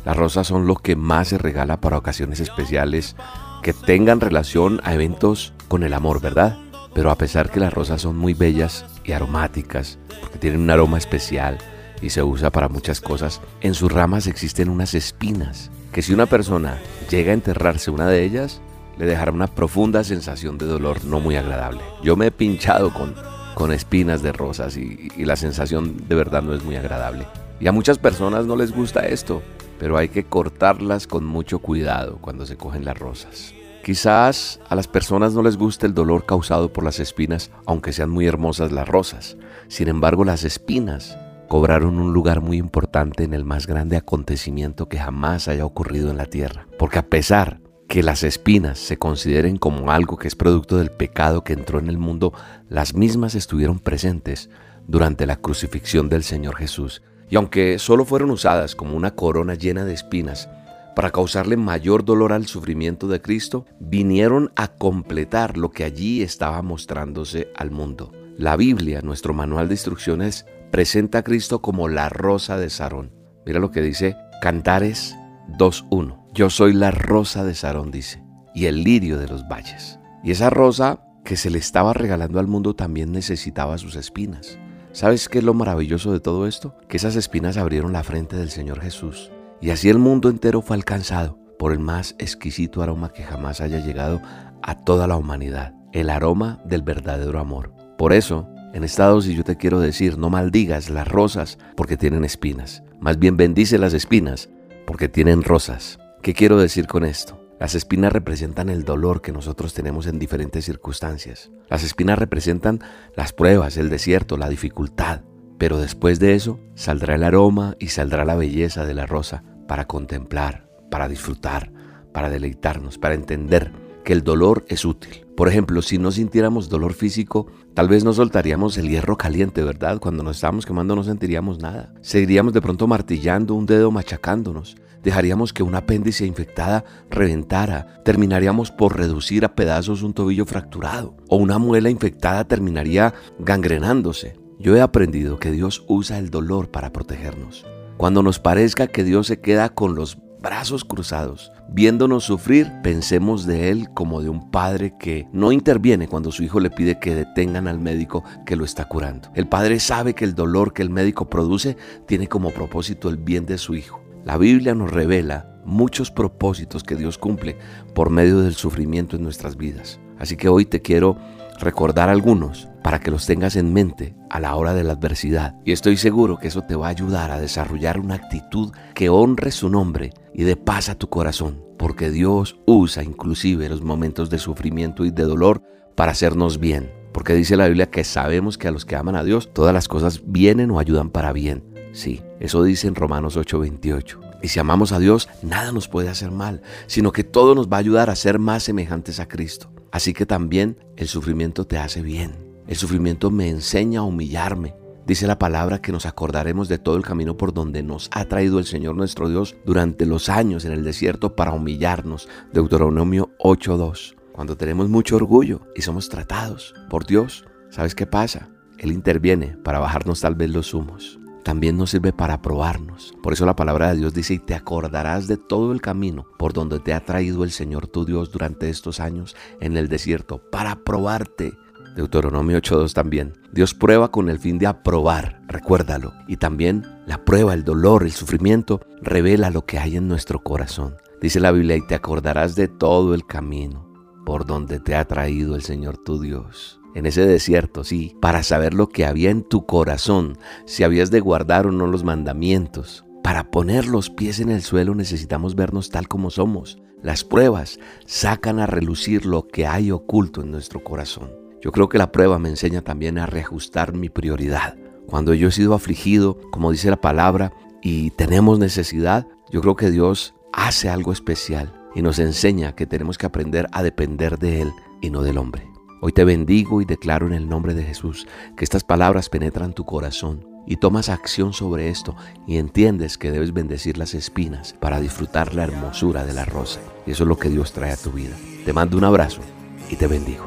Las rosas son lo que más se regala para ocasiones especiales que tengan relación a eventos con el amor, ¿verdad? Pero a pesar que las rosas son muy bellas y aromáticas, porque tienen un aroma especial y se usa para muchas cosas, en sus ramas existen unas espinas, que si una persona llega a enterrarse una de ellas, le dejará una profunda sensación de dolor no muy agradable. Yo me he pinchado con, con espinas de rosas y, y la sensación de verdad no es muy agradable. Y a muchas personas no les gusta esto, pero hay que cortarlas con mucho cuidado cuando se cogen las rosas. Quizás a las personas no les guste el dolor causado por las espinas, aunque sean muy hermosas las rosas. Sin embargo, las espinas cobraron un lugar muy importante en el más grande acontecimiento que jamás haya ocurrido en la tierra. Porque a pesar que las espinas se consideren como algo que es producto del pecado que entró en el mundo, las mismas estuvieron presentes durante la crucifixión del Señor Jesús. Y aunque solo fueron usadas como una corona llena de espinas, para causarle mayor dolor al sufrimiento de Cristo, vinieron a completar lo que allí estaba mostrándose al mundo. La Biblia, nuestro manual de instrucciones, presenta a Cristo como la rosa de Sarón. Mira lo que dice Cantares 2.1. Yo soy la rosa de Sarón, dice, y el lirio de los valles. Y esa rosa que se le estaba regalando al mundo también necesitaba sus espinas. ¿Sabes qué es lo maravilloso de todo esto? Que esas espinas abrieron la frente del Señor Jesús. Y así el mundo entero fue alcanzado por el más exquisito aroma que jamás haya llegado a toda la humanidad, el aroma del verdadero amor. Por eso, en esta dosis yo te quiero decir, no maldigas las rosas porque tienen espinas, más bien bendice las espinas porque tienen rosas. ¿Qué quiero decir con esto? Las espinas representan el dolor que nosotros tenemos en diferentes circunstancias. Las espinas representan las pruebas, el desierto, la dificultad. Pero después de eso saldrá el aroma y saldrá la belleza de la rosa para contemplar, para disfrutar, para deleitarnos, para entender que el dolor es útil. Por ejemplo, si no sintiéramos dolor físico, tal vez no soltaríamos el hierro caliente, ¿verdad? Cuando nos estábamos quemando no sentiríamos nada. Seguiríamos de pronto martillando un dedo machacándonos. Dejaríamos que una apéndice infectada reventara. Terminaríamos por reducir a pedazos un tobillo fracturado. O una muela infectada terminaría gangrenándose. Yo he aprendido que Dios usa el dolor para protegernos. Cuando nos parezca que Dios se queda con los brazos cruzados, viéndonos sufrir, pensemos de Él como de un padre que no interviene cuando su hijo le pide que detengan al médico que lo está curando. El padre sabe que el dolor que el médico produce tiene como propósito el bien de su hijo. La Biblia nos revela muchos propósitos que Dios cumple por medio del sufrimiento en nuestras vidas. Así que hoy te quiero recordar algunos para que los tengas en mente a la hora de la adversidad. Y estoy seguro que eso te va a ayudar a desarrollar una actitud que honre su nombre y de paz a tu corazón, porque Dios usa inclusive los momentos de sufrimiento y de dolor para hacernos bien. Porque dice la Biblia que sabemos que a los que aman a Dios todas las cosas vienen o ayudan para bien. Sí, eso dice en Romanos 8:28. Y si amamos a Dios, nada nos puede hacer mal, sino que todo nos va a ayudar a ser más semejantes a Cristo. Así que también el sufrimiento te hace bien. El sufrimiento me enseña a humillarme. Dice la palabra que nos acordaremos de todo el camino por donde nos ha traído el Señor nuestro Dios durante los años en el desierto para humillarnos. Deuteronomio 8.2. Cuando tenemos mucho orgullo y somos tratados por Dios, ¿sabes qué pasa? Él interviene para bajarnos tal vez los humos también nos sirve para probarnos. Por eso la palabra de Dios dice, y te acordarás de todo el camino por donde te ha traído el Señor tu Dios durante estos años en el desierto, para probarte. Deuteronomio 8.2 también. Dios prueba con el fin de aprobar, recuérdalo. Y también la prueba, el dolor, el sufrimiento, revela lo que hay en nuestro corazón. Dice la Biblia, y te acordarás de todo el camino por donde te ha traído el Señor tu Dios en ese desierto, sí, para saber lo que había en tu corazón, si habías de guardar o no los mandamientos, para poner los pies en el suelo necesitamos vernos tal como somos. Las pruebas sacan a relucir lo que hay oculto en nuestro corazón. Yo creo que la prueba me enseña también a reajustar mi prioridad. Cuando yo he sido afligido, como dice la palabra, y tenemos necesidad, yo creo que Dios hace algo especial y nos enseña que tenemos que aprender a depender de Él y no del hombre. Hoy te bendigo y declaro en el nombre de Jesús que estas palabras penetran tu corazón y tomas acción sobre esto y entiendes que debes bendecir las espinas para disfrutar la hermosura de la rosa. Y eso es lo que Dios trae a tu vida. Te mando un abrazo y te bendigo.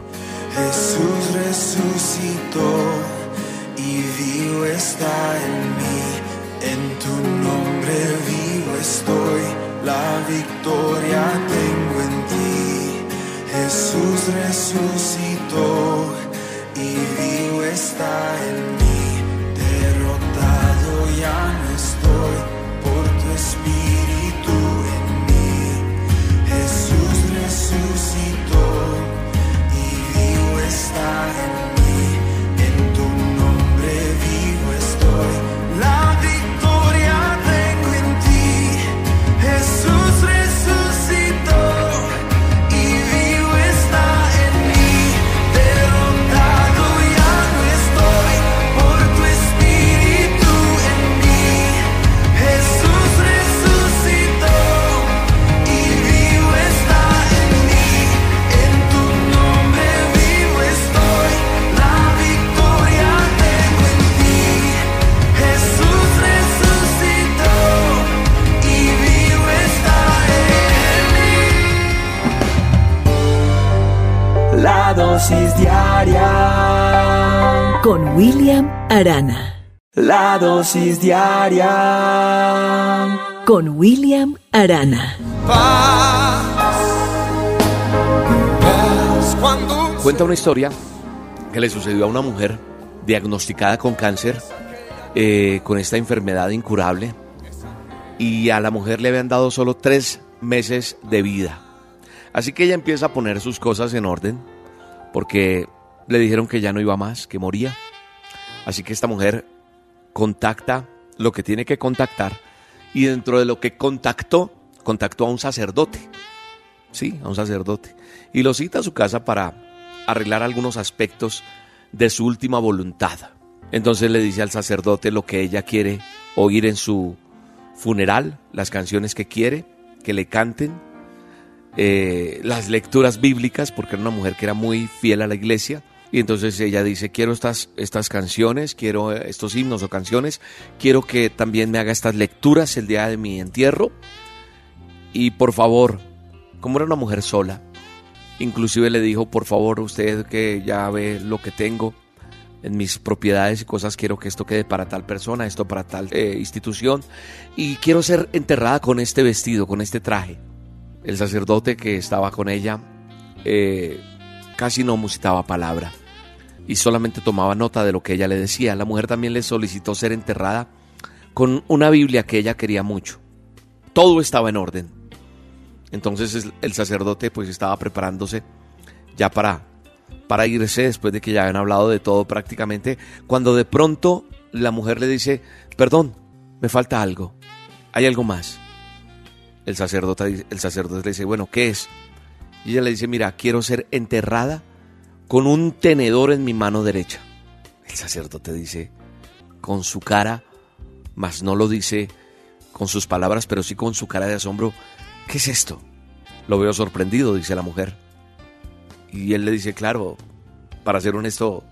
Jesús resucitó y vivo está en mí. En tu nombre vivo estoy, la victoria tengo en ti. Jesús resucitó y vivo está en mí. Start. Diaria con William Arana. La dosis diaria con William Arana. Cuenta una historia que le sucedió a una mujer diagnosticada con cáncer, eh, con esta enfermedad incurable, y a la mujer le habían dado solo tres meses de vida. Así que ella empieza a poner sus cosas en orden, porque le dijeron que ya no iba más, que moría. Así que esta mujer contacta lo que tiene que contactar y dentro de lo que contactó, contactó a un sacerdote. Sí, a un sacerdote. Y lo cita a su casa para arreglar algunos aspectos de su última voluntad. Entonces le dice al sacerdote lo que ella quiere oír en su funeral, las canciones que quiere, que le canten, eh, las lecturas bíblicas, porque era una mujer que era muy fiel a la iglesia. Y entonces ella dice, quiero estas, estas canciones, quiero estos himnos o canciones, quiero que también me haga estas lecturas el día de mi entierro. Y por favor, como era una mujer sola, inclusive le dijo, por favor, usted que ya ve lo que tengo en mis propiedades y cosas, quiero que esto quede para tal persona, esto para tal eh, institución. Y quiero ser enterrada con este vestido, con este traje. El sacerdote que estaba con ella eh, casi no musitaba palabra y solamente tomaba nota de lo que ella le decía. La mujer también le solicitó ser enterrada con una Biblia que ella quería mucho. Todo estaba en orden. Entonces el sacerdote pues estaba preparándose ya para, para irse después de que ya habían hablado de todo prácticamente, cuando de pronto la mujer le dice, perdón, me falta algo, hay algo más. El sacerdote, el sacerdote le dice, bueno, ¿qué es? Y ella le dice, mira, quiero ser enterrada con un tenedor en mi mano derecha. El sacerdote dice, con su cara, mas no lo dice con sus palabras, pero sí con su cara de asombro, ¿qué es esto? Lo veo sorprendido, dice la mujer. Y él le dice, claro, para ser honesto,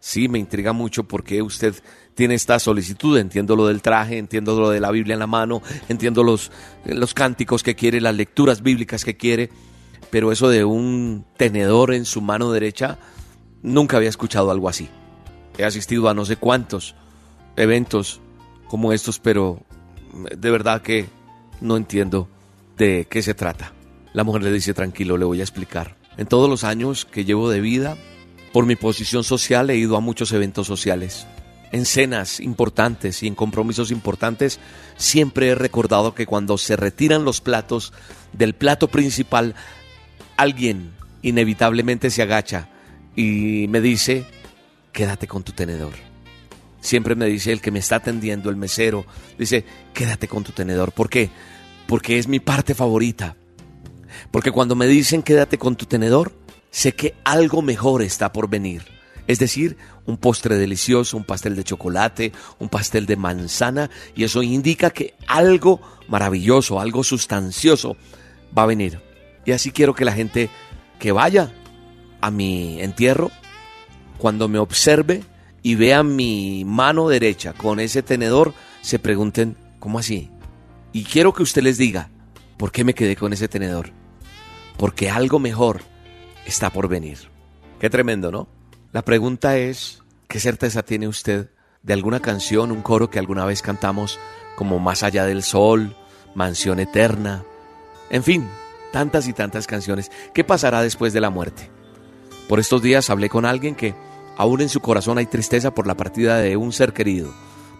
sí me intriga mucho porque usted tiene esta solicitud. Entiendo lo del traje, entiendo lo de la Biblia en la mano, entiendo los, los cánticos que quiere, las lecturas bíblicas que quiere, pero eso de un tenedor en su mano derecha, nunca había escuchado algo así. He asistido a no sé cuántos eventos como estos, pero de verdad que no entiendo de qué se trata. La mujer le dice, tranquilo, le voy a explicar. En todos los años que llevo de vida, por mi posición social he ido a muchos eventos sociales en cenas importantes y en compromisos importantes, siempre he recordado que cuando se retiran los platos del plato principal, alguien inevitablemente se agacha y me dice, quédate con tu tenedor. siempre me dice el que me está atendiendo, el mesero, dice, quédate con tu tenedor. ¿Por qué? Porque es mi parte favorita. Porque cuando me dicen quédate con tu tenedor, sé que algo mejor está por venir. Es decir, un postre delicioso, un pastel de chocolate, un pastel de manzana, y eso indica que algo maravilloso, algo sustancioso va a venir. Y así quiero que la gente que vaya a mi entierro, cuando me observe y vea mi mano derecha con ese tenedor, se pregunten, ¿cómo así? Y quiero que usted les diga, ¿por qué me quedé con ese tenedor? Porque algo mejor está por venir. Qué tremendo, ¿no? La pregunta es, ¿qué certeza tiene usted de alguna canción, un coro que alguna vez cantamos como Más allá del sol, Mansión eterna? En fin, tantas y tantas canciones. ¿Qué pasará después de la muerte? Por estos días hablé con alguien que aún en su corazón hay tristeza por la partida de un ser querido,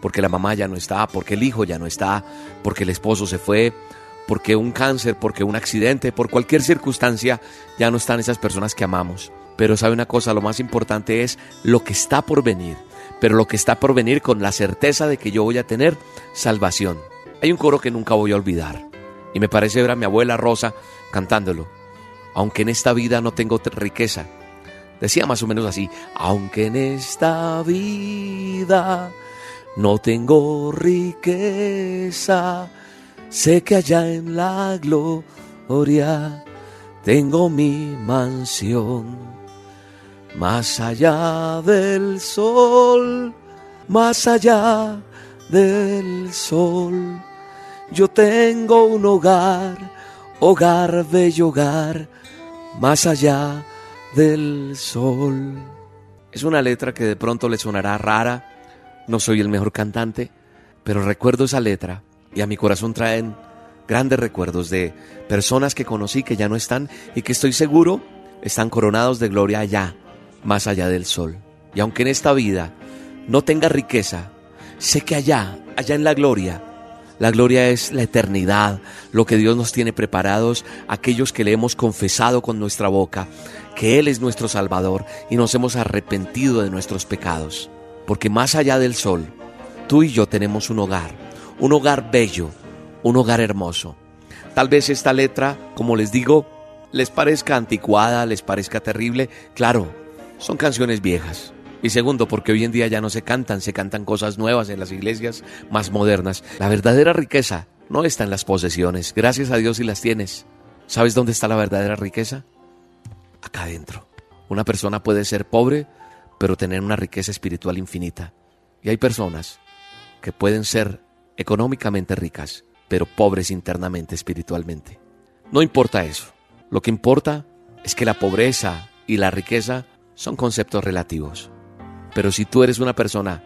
porque la mamá ya no está, porque el hijo ya no está, porque el esposo se fue, porque un cáncer, porque un accidente, por cualquier circunstancia, ya no están esas personas que amamos. Pero sabe una cosa, lo más importante es lo que está por venir, pero lo que está por venir con la certeza de que yo voy a tener salvación. Hay un coro que nunca voy a olvidar, y me parece ver a mi abuela Rosa cantándolo. Aunque en esta vida no tengo riqueza, decía más o menos así, aunque en esta vida no tengo riqueza, sé que allá en la gloria tengo mi mansión. Más allá del sol, más allá del sol, yo tengo un hogar, hogar, bello hogar, más allá del sol. Es una letra que de pronto le sonará rara, no soy el mejor cantante, pero recuerdo esa letra y a mi corazón traen grandes recuerdos de personas que conocí que ya no están y que estoy seguro están coronados de gloria allá, más allá del sol. Y aunque en esta vida no tenga riqueza, sé que allá, allá en la gloria, la gloria es la eternidad, lo que Dios nos tiene preparados, aquellos que le hemos confesado con nuestra boca, que Él es nuestro Salvador y nos hemos arrepentido de nuestros pecados. Porque más allá del sol, tú y yo tenemos un hogar, un hogar bello, un hogar hermoso. Tal vez esta letra, como les digo, les parezca anticuada, les parezca terrible. Claro, son canciones viejas. Y segundo, porque hoy en día ya no se cantan, se cantan cosas nuevas en las iglesias más modernas. La verdadera riqueza no está en las posesiones. Gracias a Dios si las tienes. ¿Sabes dónde está la verdadera riqueza? Acá adentro. Una persona puede ser pobre, pero tener una riqueza espiritual infinita. Y hay personas que pueden ser económicamente ricas, pero pobres internamente, espiritualmente. No importa eso. Lo que importa es que la pobreza y la riqueza son conceptos relativos. Pero si tú eres una persona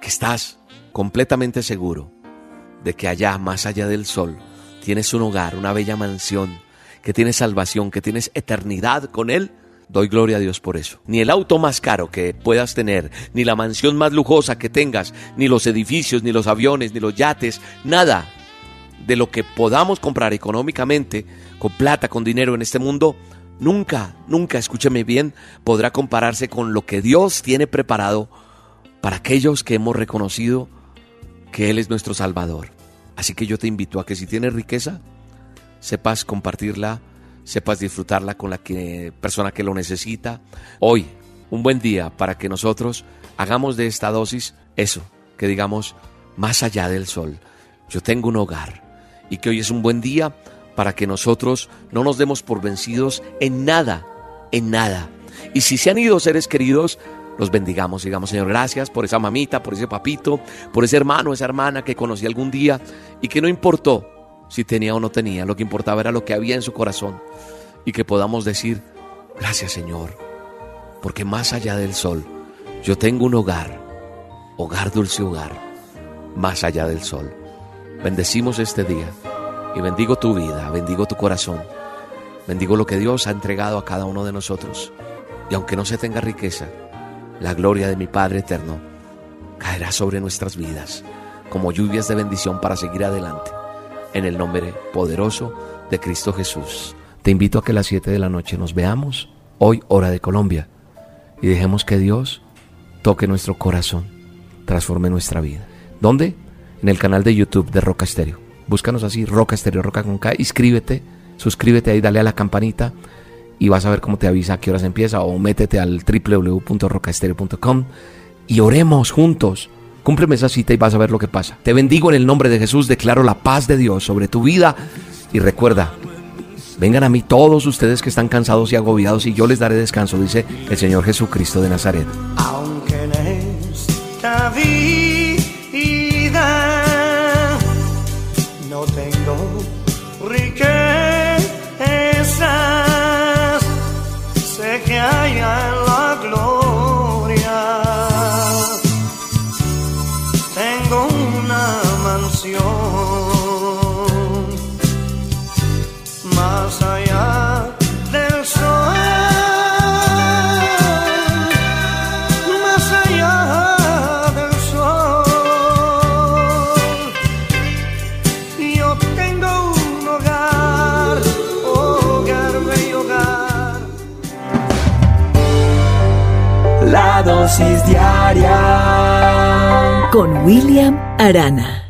que estás completamente seguro de que allá, más allá del sol, tienes un hogar, una bella mansión, que tienes salvación, que tienes eternidad con Él, doy gloria a Dios por eso. Ni el auto más caro que puedas tener, ni la mansión más lujosa que tengas, ni los edificios, ni los aviones, ni los yates, nada de lo que podamos comprar económicamente, con plata, con dinero en este mundo, nunca, nunca, escúcheme bien, podrá compararse con lo que Dios tiene preparado para aquellos que hemos reconocido que Él es nuestro Salvador. Así que yo te invito a que si tienes riqueza, sepas compartirla, sepas disfrutarla con la que, persona que lo necesita. Hoy, un buen día para que nosotros hagamos de esta dosis eso, que digamos, más allá del sol, yo tengo un hogar y que hoy es un buen día para que nosotros no nos demos por vencidos en nada, en nada. Y si se han ido seres queridos, los bendigamos, digamos, Señor, gracias por esa mamita, por ese papito, por ese hermano, esa hermana que conocí algún día y que no importó si tenía o no tenía, lo que importaba era lo que había en su corazón y que podamos decir, gracias Señor, porque más allá del sol, yo tengo un hogar, hogar dulce hogar, más allá del sol. Bendecimos este día y bendigo tu vida, bendigo tu corazón, bendigo lo que Dios ha entregado a cada uno de nosotros. Y aunque no se tenga riqueza, la gloria de mi Padre eterno caerá sobre nuestras vidas como lluvias de bendición para seguir adelante. En el nombre poderoso de Cristo Jesús. Te invito a que a las 7 de la noche nos veamos, hoy hora de Colombia, y dejemos que Dios toque nuestro corazón transforme nuestra vida. ¿Dónde? En el canal de YouTube de Roca Estéreo. Búscanos así, Roca Estéreo, Roca con K. Inscríbete, suscríbete ahí, dale a la campanita y vas a ver cómo te avisa a qué horas empieza o métete al www.rocaestereo.com y oremos juntos. Cúmpleme esa cita y vas a ver lo que pasa. Te bendigo en el nombre de Jesús, declaro la paz de Dios sobre tu vida y recuerda, vengan a mí todos ustedes que están cansados y agobiados y yo les daré descanso, dice el Señor Jesucristo de Nazaret. Aunque en esta vida Con William Arana.